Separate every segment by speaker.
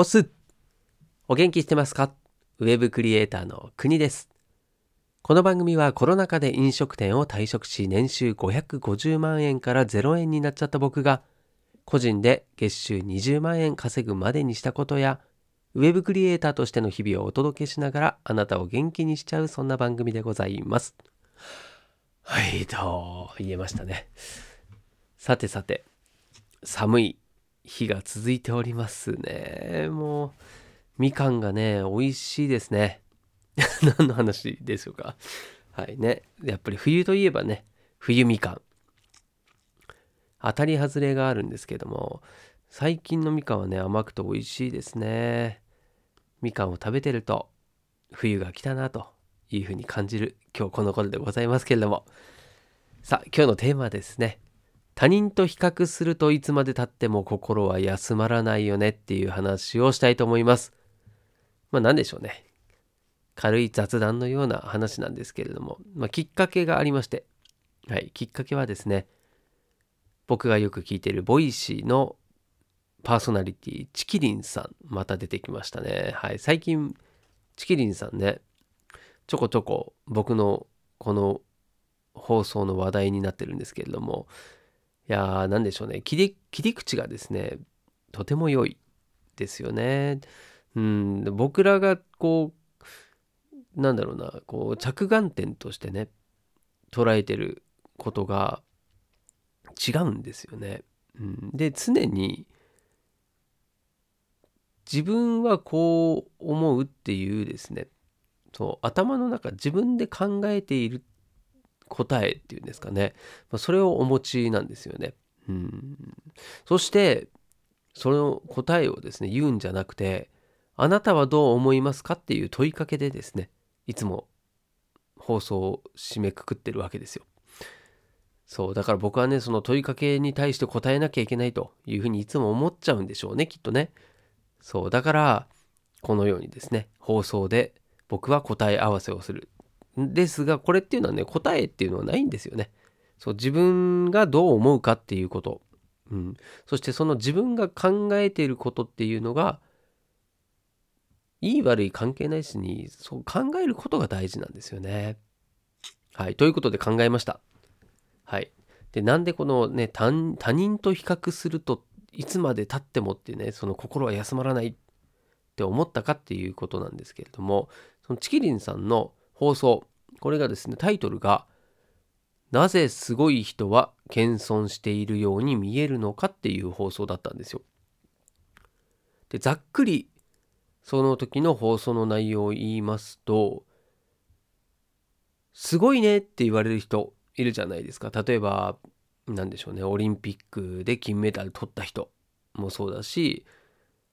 Speaker 1: おすお元気してますか？ウェブクリエイターの国です。この番組はコロナ禍で飲食店を退職し年収550万円から0円になっちゃった僕が個人で月収20万円稼ぐまでにしたことやウェブクリエイターとしての日々をお届けしながらあなたを元気にしちゃうそんな番組でございます。はいと言えましたね。さてさて寒い日が続いておりますね。もう、みかんがね、美味しいですね。何の話でしょうか。はいね。やっぱり冬といえばね、冬みかん。当たり外れがあるんですけども、最近のみかんはね、甘くて美味しいですね。みかんを食べてると、冬が来たなというふうに感じる今日この頃でございますけれども。さあ、今日のテーマはですね。他人と比較するといつまでたっても心は休まらないよねっていう話をしたいと思います。まあ何でしょうね。軽い雑談のような話なんですけれども、まあ、きっかけがありまして、はい、きっかけはですね、僕がよく聞いている Voicy のパーソナリティ、ちきりんさん、また出てきましたね。はい、最近、ちきりんさんね、ちょこちょこ僕のこの放送の話題になってるんですけれども、やー、なんでしょうね。切り、切り口がですね、とても良いですよね。うん、僕らがこう、なんだろうな、こう、着眼点としてね、捉えてることが違うんですよね。うん、で、常に、自分はこう思うっていうですね、そう頭の中自分で考えている答えっていうんですかね、まあ、それをお持ちなんですよね。うん、そしてその答えをですね言うんじゃなくてあなたはどう思いますかっていう問いかけでですねいつも放送を締めくくってるわけですよ。そうだから僕はねその問いかけに対して答えなきゃいけないというふうにいつも思っちゃうんでしょうねきっとね。そうだからこのようにですね放送で僕は答え合わせをするですが、これっていうのはね、答えっていうのはないんですよね。そう、自分がどう思うかっていうこと。うん。そしてその自分が考えていることっていうのが、いい悪い関係ないしに、そう考えることが大事なんですよね。はい。ということで考えました。はい。で、なんでこのね、他人と比較するといつまで経ってもってね、その心は休まらないって思ったかっていうことなんですけれども、そのチキリンさんの放送。これがですね、タイトルが、なぜすごい人は謙遜しているように見えるのかっていう放送だったんですよ。で、ざっくりその時の放送の内容を言いますと、すごいねって言われる人いるじゃないですか。例えば、何でしょうね、オリンピックで金メダル取った人もそうだし、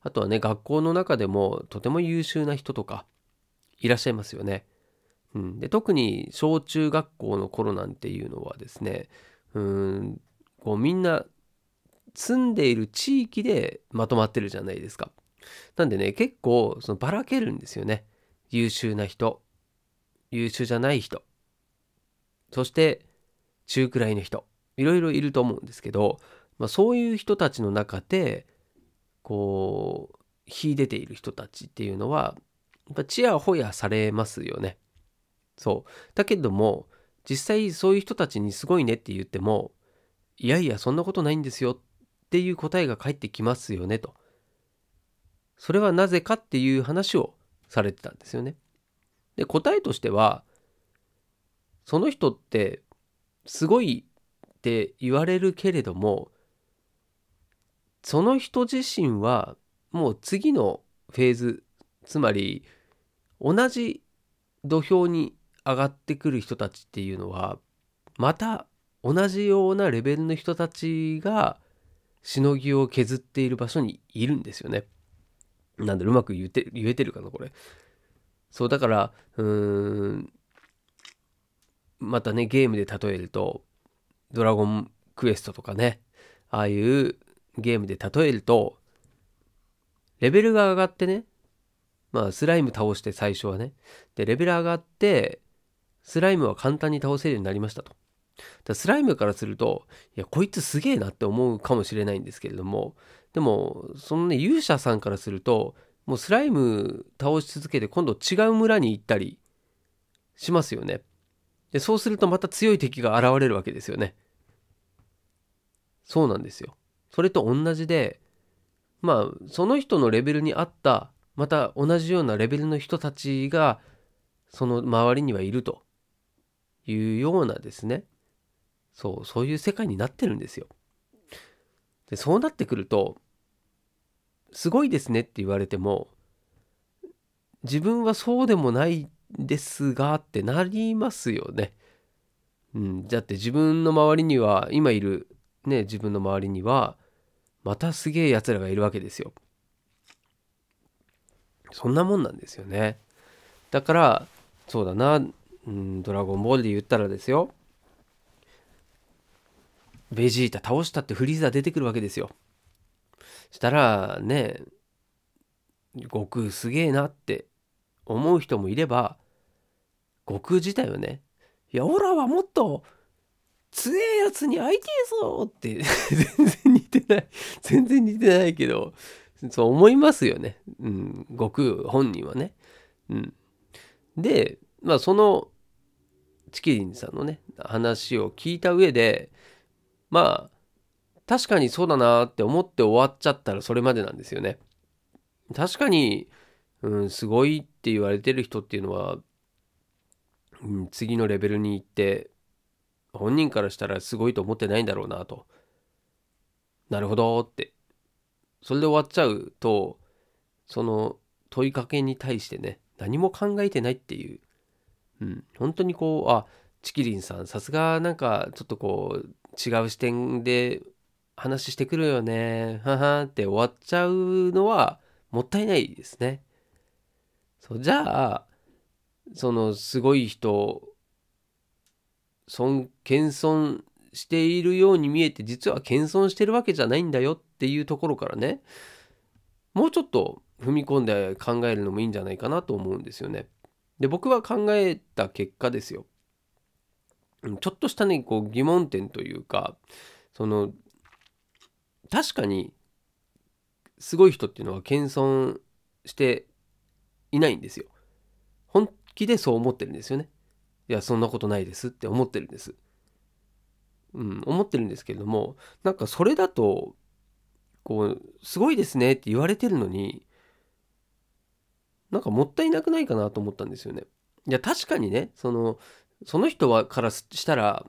Speaker 1: あとはね、学校の中でもとても優秀な人とかいらっしゃいますよね。うん、で特に小中学校の頃なんていうのはですねうんこうみんな住んでいる地域でまとまってるじゃないですか。なんでね結構そのばらけるんですよね。優秀な人優秀じゃない人そして中くらいの人いろいろいると思うんですけど、まあ、そういう人たちの中でこう秀でている人たちっていうのはやっぱちやほやされますよね。そう。だけども、実際そういう人たちにすごいねって言っても、いやいや、そんなことないんですよっていう答えが返ってきますよねと。それはなぜかっていう話をされてたんですよね。で、答えとしては、その人ってすごいって言われるけれども、その人自身はもう次のフェーズ、つまり同じ土俵に上がってくる人たちっていうのはまた同じようなレベルの人たちがしのぎを削っている場所にいるんですよね。なんでうまく言えて言えてるかなこれ。そうだからうーんまたねゲームで例えると「ドラゴンクエスト」とかねああいうゲームで例えるとレベルが上がってねまあスライム倒して最初はねでレベル上がってスライムは簡単に倒せるようになりましたと。だスライムからすると、いや、こいつすげえなって思うかもしれないんですけれども、でもそのね勇者さんからするともうスライム倒し続けて今度違う村に行ったりしますよね。でそうするとまた強い敵が現れるわけですよね。そうなんですよ。それと同じでまあその人のレベルに合ったまた同じようなレベルの人たちがその周りにはいるというようなですねそうそういう世界になってるんですよ。でそうなってくるとすごいですねって言われても自分はそうでもないですがってなりますよね。うん、だって自分の周りには今いるね自分の周りにはまたすげえやつらがいるわけですよ。そんなもんなんですよね。だからそうだな、うん、ドラゴンボールで言ったらですよベジータ倒したってフリーザ出てくるわけですよ。したらね悟空すげえなって思う人もいれば悟空自体はねいやオラはもっと強えやつに会いてえぞって全然似てない全然似てないけどそう思いますよね、うん、悟空本人はね。うん、でまあそのチキリンさんのね話を聞いた上でまあ確かにそうだなって思って終わっちゃったらそれまでなんですよね。確かに、うん、すごいって言われてる人っていうのは、うん、次のレベルに行って本人からしたらすごいと思ってないんだろうなと。なるほどってそれで終わっちゃうとその問いかけに対してね何も考えてないっていう、うん、本当にこうあチキリンさんさすがなんかちょっとこう違う視点で話してくるよねははって終わっちゃうのはもったいないですね。そうじゃあそのすごい人尊謙遜しているように見えて実は謙遜してるわけじゃないんだよっていうところからねもうちょっと踏み込んで考えるのもいいんじゃないかなと思うんですよね。で僕は考えた結果ですよ。ちょっとしたねこう疑問点というかその確かにすごい人っていうのは謙遜していないんですよ。本気でそう思ってるんですよね。いやそんなことないですって思ってるんです。うん、思ってるんですけれどもなんかそれだとこうすごいですねって言われてるのになんかもったいなくないかなと思ったんですよね。いや確かにねそのその人はからしたら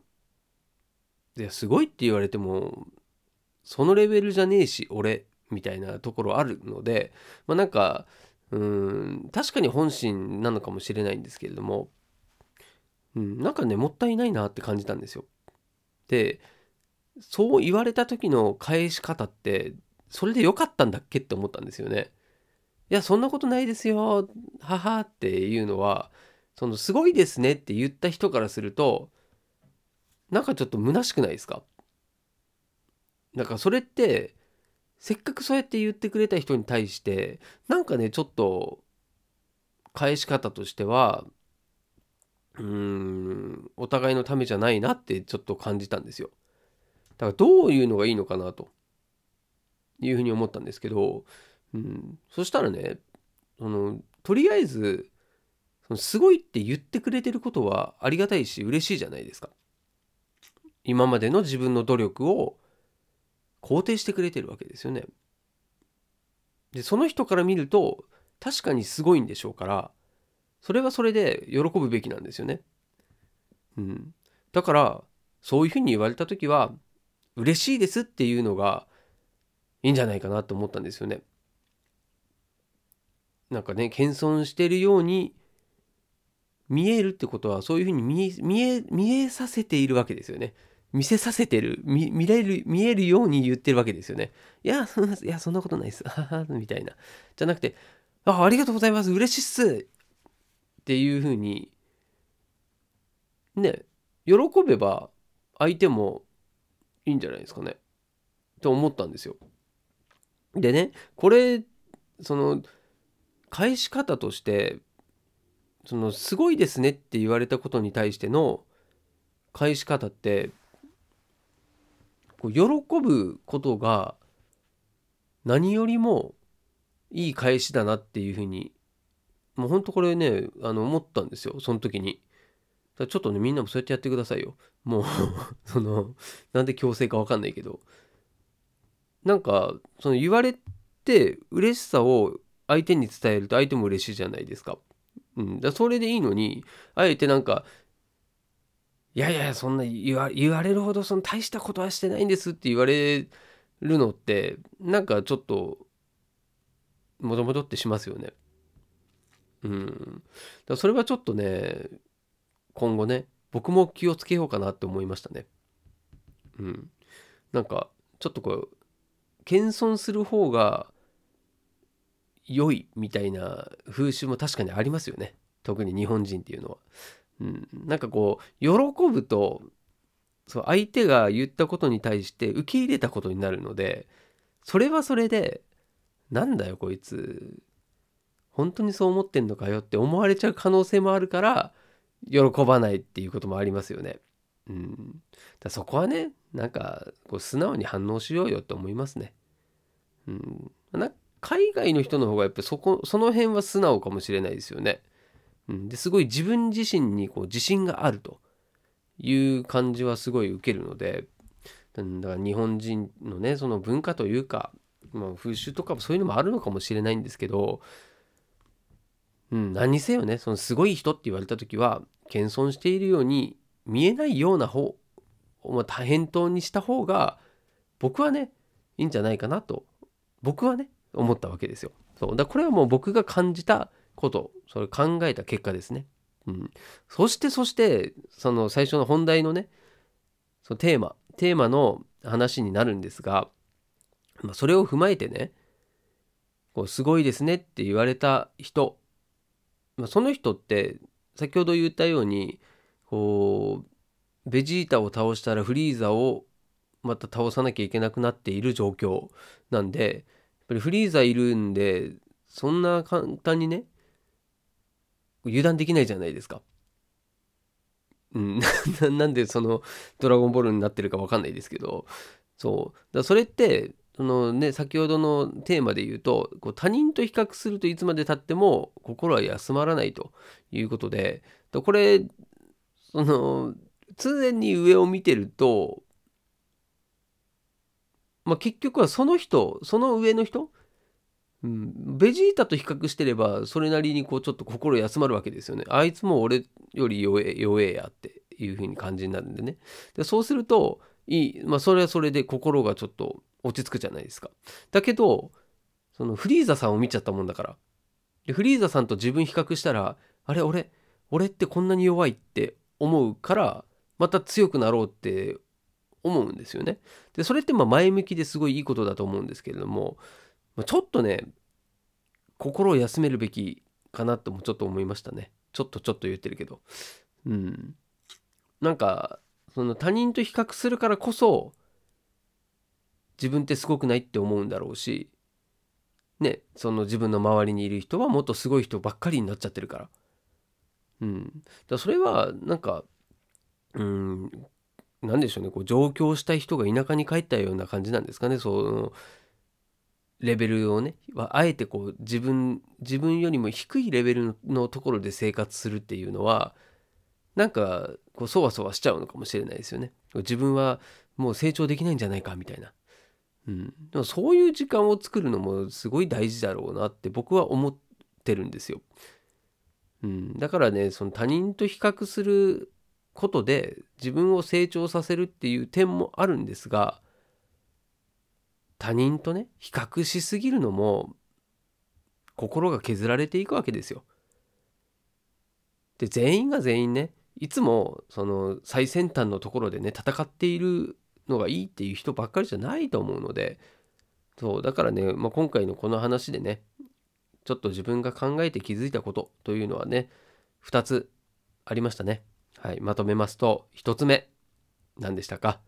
Speaker 1: いやすごいって言われてもそのレベルじゃねえし俺みたいなところあるのでまあなんかうん確かに本心なのかもしれないんですけれども、うん、なんかねもったいないなって感じたんですよ。でそう言われた時の返し方ってそれで良かったんだっけって思ったんですよね。いやそんなことないですよはっていうのはそのすごいですねって言った人からするとなんかちょっと虚しくないですか？だからそれってせっかくそうやって言ってくれた人に対してなんかねちょっと返し方としてはうーんお互いのためじゃないなってちょっと感じたんですよ。だからどういうのがいいのかなというふうに思ったんですけど、うん、そしたらねそのとりあえずそのすごいって言ってくれてることはありがたいし嬉しいじゃないですか。今までの自分の努力を肯定してくれてるわけですよね。でその人から見ると確かにすごいんでしょうからそれはそれで喜ぶべきなんですよね。うん、だからそういうふうに言われた時は嬉しいですっていうのがいいんじゃないかなと思ったんですよね。なんかね謙遜してるように見えるってことはそういうふうに見え見え見えさせているわけですよね。見せさせてる見見れる見えるように言ってるわけですよね。いやそんないやそんなことないです。みたいな。じゃなくてあありがとうございます嬉しいっすっていうふうにね喜べば相手もいいんじゃないですかね。と思ったんですよ。でねこれその返し方としてそのすごいですねって言われたことに対しての返し方ってこう喜ぶことが何よりもいい返しだなっていうふうにもうほんとこれねあの思ったんですよその時に。ちょっとねみんなもそうやってやってくださいよ。もう そのなんで強制か分かんないけどなんかその言われて嬉しさを相手に伝えると相手も嬉しいじゃないですか。うん、だそれでいいのにあえてなんかいやいやそんな言われるほどその大したことはしてないんですって言われるのってなんかちょっともともとってしますよね。うん。だそれはちょっとね今後ね僕も気をつけようかなって思いましたね。うん。なんかちょっとこう謙遜する方が良いみたいな風習も確かにありますよね。特に日本人っていうのは。うん、なんかこう喜ぶとそう相手が言ったことに対して受け入れたことになるのでそれはそれでなんだよこいつ本当にそう思ってんのかよって思われちゃう可能性もあるから喜ばないっていうこともありますよね。うん、だそこはねなんかこう素直に反応しようよって思いますね。うん、な海外の人の方がやっぱそこその辺は素直かもしれないですよね。うん、ですごい自分自身にこう自信があるという感じはすごい受けるのでだから日本人のねその文化というか、まあ、風習とかもそういうのもあるのかもしれないんですけどうん、何にせよねそのすごい人って言われた時は謙遜しているように見えないような方、まあ、返答にした方が僕はねいいんじゃないかなと。僕はね思ったわけですよ。そう。だこれはもう僕が感じたこと。それ考えた結果ですね。うん、そしてそしてその最初の本題のねそのテーマ。テーマの話になるんですが、まあ、それを踏まえてねこうすごいですねって言われた人。まあ、その人って先ほど言ったようにこうベジータを倒したらフリーザをまた倒さなきゃいけなくなっている状況なんでぱりフリーザいるんでそんな簡単にね油断できないじゃないですか。うん、な んでその「ドラゴンボール」になってるか分かんないですけど。そう。だそれってそのね先ほどのテーマで言うとこう他人と比較するといつまでたっても心は休まらないということで。これその常に上を見てると、まあ、結局はその人その上の人、うん、ベジータと比較してればそれなりにこうちょっと心休まるわけですよね。あいつも俺より弱え弱えやっていう風に感じになるんでね。でそうするといいまあそれはそれで心がちょっと落ち着くじゃないですか。だけどそのフリーザさんを見ちゃったもんだから。でフリーザさんと自分比較したらあれ俺俺ってこんなに弱いって思うからまた強くなろうって思うんですよね。でそれってま前向きですごいいいことだと思うんですけれどもちょっとね心を休めるべきかなともちょっと思いましたね。ちょっとちょっと言ってるけど。うん。なんかその他人と比較するからこそ自分ってすごくないって思うんだろうしねその自分の周りにいる人はもっとすごい人ばっかりになっちゃってるからうんだそれはなんかうん何でしょうね。こう上京した人が田舎に帰ったような感じなんですかね。そのレベルをね。あえてこう自分自分よりも低いレベルのところで生活するっていうのはなんかこうそわそわしちゃうのかもしれないですよね。自分はもう成長できないんじゃないかみたいな。うん、でもそういう時間を作るのもすごい大事だろうなって僕は思ってるんですよ。うん、だからねその他人と比較することで自分を成長させるっていう点もあるんですが他人とね比較しすぎるのも心が削られていくわけですよ。で全員が全員ねいつもその最先端のところでね戦っているのがいいっていう人ばっかりじゃないと思うのでそうだからね、まあ、今回のこの話でねちょっと自分が考えて気づいたことというのはね2つありましたね。はい、まとめますと1つ目何でしたか。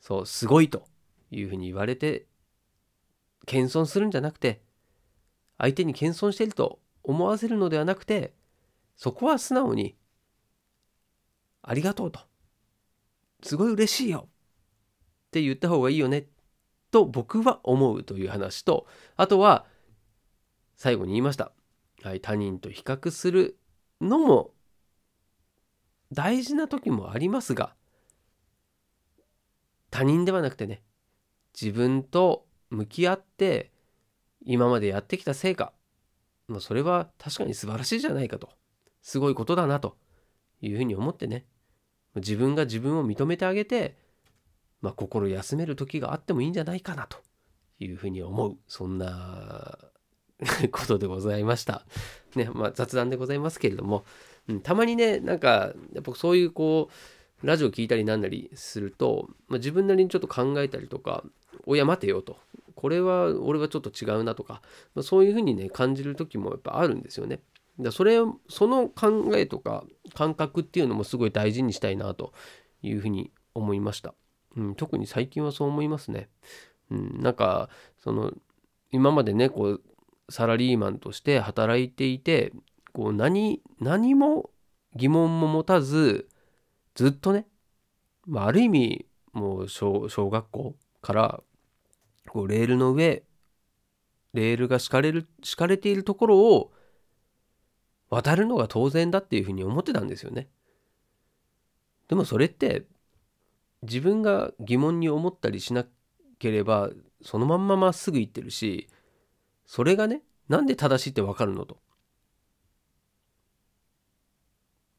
Speaker 1: そうすごいというふうに言われて謙遜するんじゃなくて相手に謙遜していると思わせるのではなくてそこは素直にありがとうと。すごい嬉しいよって言った方がいいよねと僕は思うという話とあとは最後に言いました、はい、他人と比較するのも大事な時もありますが他人ではなくてね自分と向き合って今までやってきた成果、まあ、それは確かに素晴らしいじゃないかとすごいことだなというふうに思ってね自分が自分を認めてあげて、まあ、心休める時があってもいいんじゃないかなというふうに思うそんな ことでございました。ねまあ、雑談でございますけれども、うん、たまにねなんかやっぱそういうこうラジオ聞いたりなんなりすると、まあ、自分なりにちょっと考えたりとか「おや待てよ」と「これは俺はちょっと違うな」とか、まあ、そういうふうにね感じる時もやっぱあるんですよね。だそれその考えとか感覚っていうのもすごい大事にしたいなというふうに思いました。うん、特に最近はそう思いますね。うん、なんかその今までねこうサラリーマンとして働いていてこう何何も疑問も持たずずっとね、まあ、ある意味もう小小学校からこうレールの上レールが敷かれる敷かれているところを渡るのが当然だっていうふうに思ってたんですよね。でもそれって自分が疑問に思ったりしなければそのまんままっすぐ行ってるしそれがねなんで正しいってわかるのと。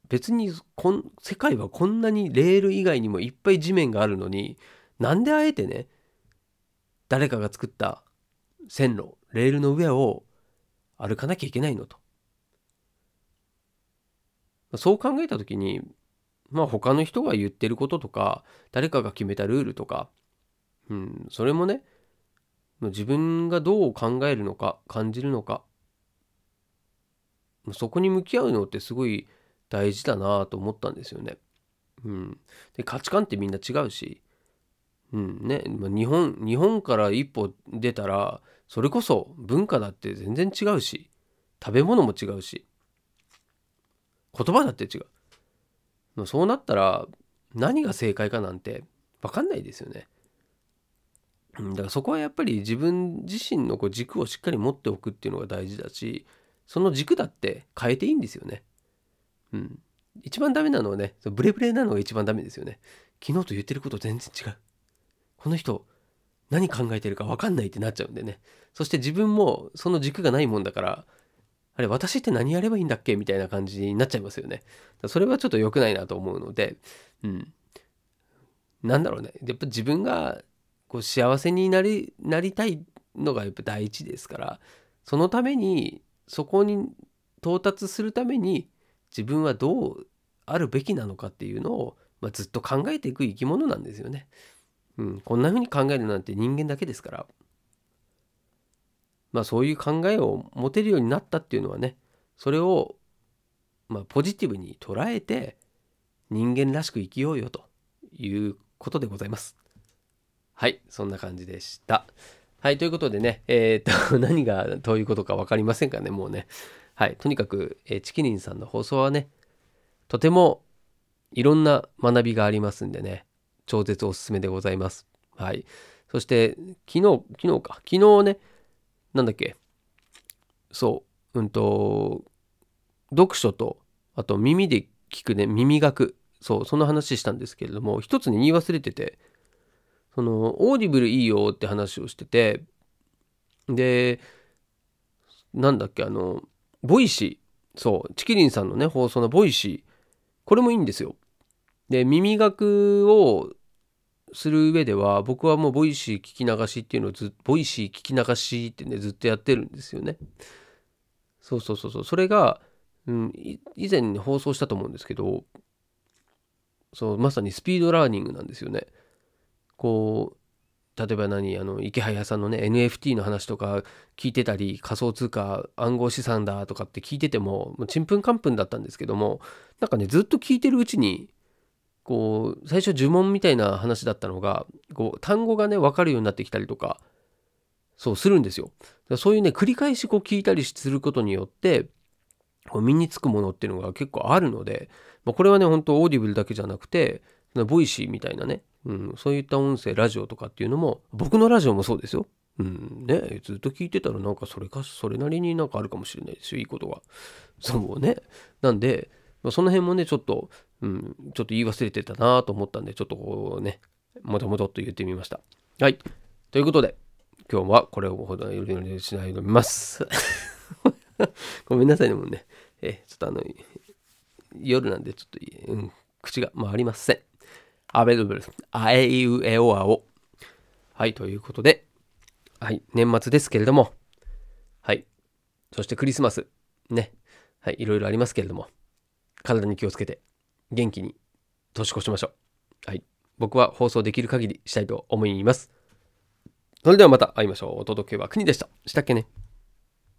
Speaker 1: 別にこん世界はこんなにレール以外にもいっぱい地面があるのになんであえてね誰かが作った線路レールの上を歩かなきゃいけないのと。そう考えた時にまあ他の人が言ってることとか誰かが決めたルールとか、うん、それもね自分がどう考えるのか感じるのかそこに向き合うのってすごい大事だなと思ったんですよね。うん、で価値観ってみんな違うし、うんね、日本日本から一歩出たらそれこそ文化だって全然違うし食べ物も違うし言葉だって違う。そうなったら何が正解かなんて分かんないですよね。うんだからそこはやっぱり自分自身のこう軸をしっかり持っておくっていうのが大事だしその軸だって変えていいんですよね。うん。一番ダメなのはねブレブレなのが一番ダメですよね。昨日と言ってること全然違う。この人何考えてるか分かんないってなっちゃうんでね。そして自分もその軸がないもんだからあれ私って何やればいいんだっけみたいな感じになっちゃいますよね。それはちょっと良くないなと思うので、うん。なんだろうね。やっぱ自分がこう幸せになりなりたいのがやっぱ第一ですからそのためにそこに到達するために自分はどうあるべきなのかっていうのを、まあ、ずっと考えていく生き物なんですよね。うん、こんな風に考えるなんて人間だけですから。まあそういう考えを持てるようになったっていうのはねそれをまあポジティブに捉えて人間らしく生きようよということでございます。はい、そんな感じでした。はい、ということでね、えー、っと、何がどういうことか分かりませんかね、もうね。はい、とにかく、えー、チキリンさんの放送はね、とてもいろんな学びがありますんでね、超絶おすすめでございます。はい。そして、昨日、昨日か、昨日ね、なんだっけ、そう、うんと、読書と、あと耳で聞くね、耳学、そう、その話したんですけれども、一つに言い忘れてて、その Audible いいよって話をしててでなんだっけあの Voicy。そう。ちきりんさんのね放送の Voicy。これもいいんですよ。で耳学をする上では僕はもう Voicy 聞き流しっていうのをず Voicy 聞き流しってねずっとやってるんですよね。そうそうそうそう。それが、うん、以前に放送したと思うんですけどそうまさにスピードラーニングなんですよね。こう例えば何あの池早さんのね NFT の話とか聞いてたり仮想通貨暗号資産だとかって聞いててもちんぷんかんぷんだったんですけどもなんかねずっと聞いてるうちにこう最初呪文みたいな話だったのがこう単語がね分かるようになってきたりとかそうするんですよ。そういうね繰り返しこう聞いたりすることによってこう身につくものっていうのが結構あるので、まあ、これはね本当 Audible だけじゃなくて Voicy みたいなね、うん、そういった音声、ラジオとかっていうのも、僕のラジオもそうですよ。うん、ね、ずっと聞いてたらなんかそれか、それなりになんかあるかもしれないですよ、いいことが。そうね。なんでま、その辺もね、ちょっと、うん、ちょっと言い忘れてたなと思ったんで、ちょっとこうね、もともとっと言ってみました。はい。ということで、今日はこれをほどよりしないと思います。ごめんなさいね、もうね。え、ちょっとあの、夜なんでちょっと、うん、口が回りません。アベルブル、あえいうえおあお。はい、ということで、はい、年末ですけれども、はい、そしてクリスマス、ね、はい、いろいろありますけれども、体に気をつけて、元気に年越しましょう。はい、僕は放送できる限りしたいと思います。それではまた会いましょう。お届けは国でした。したっけね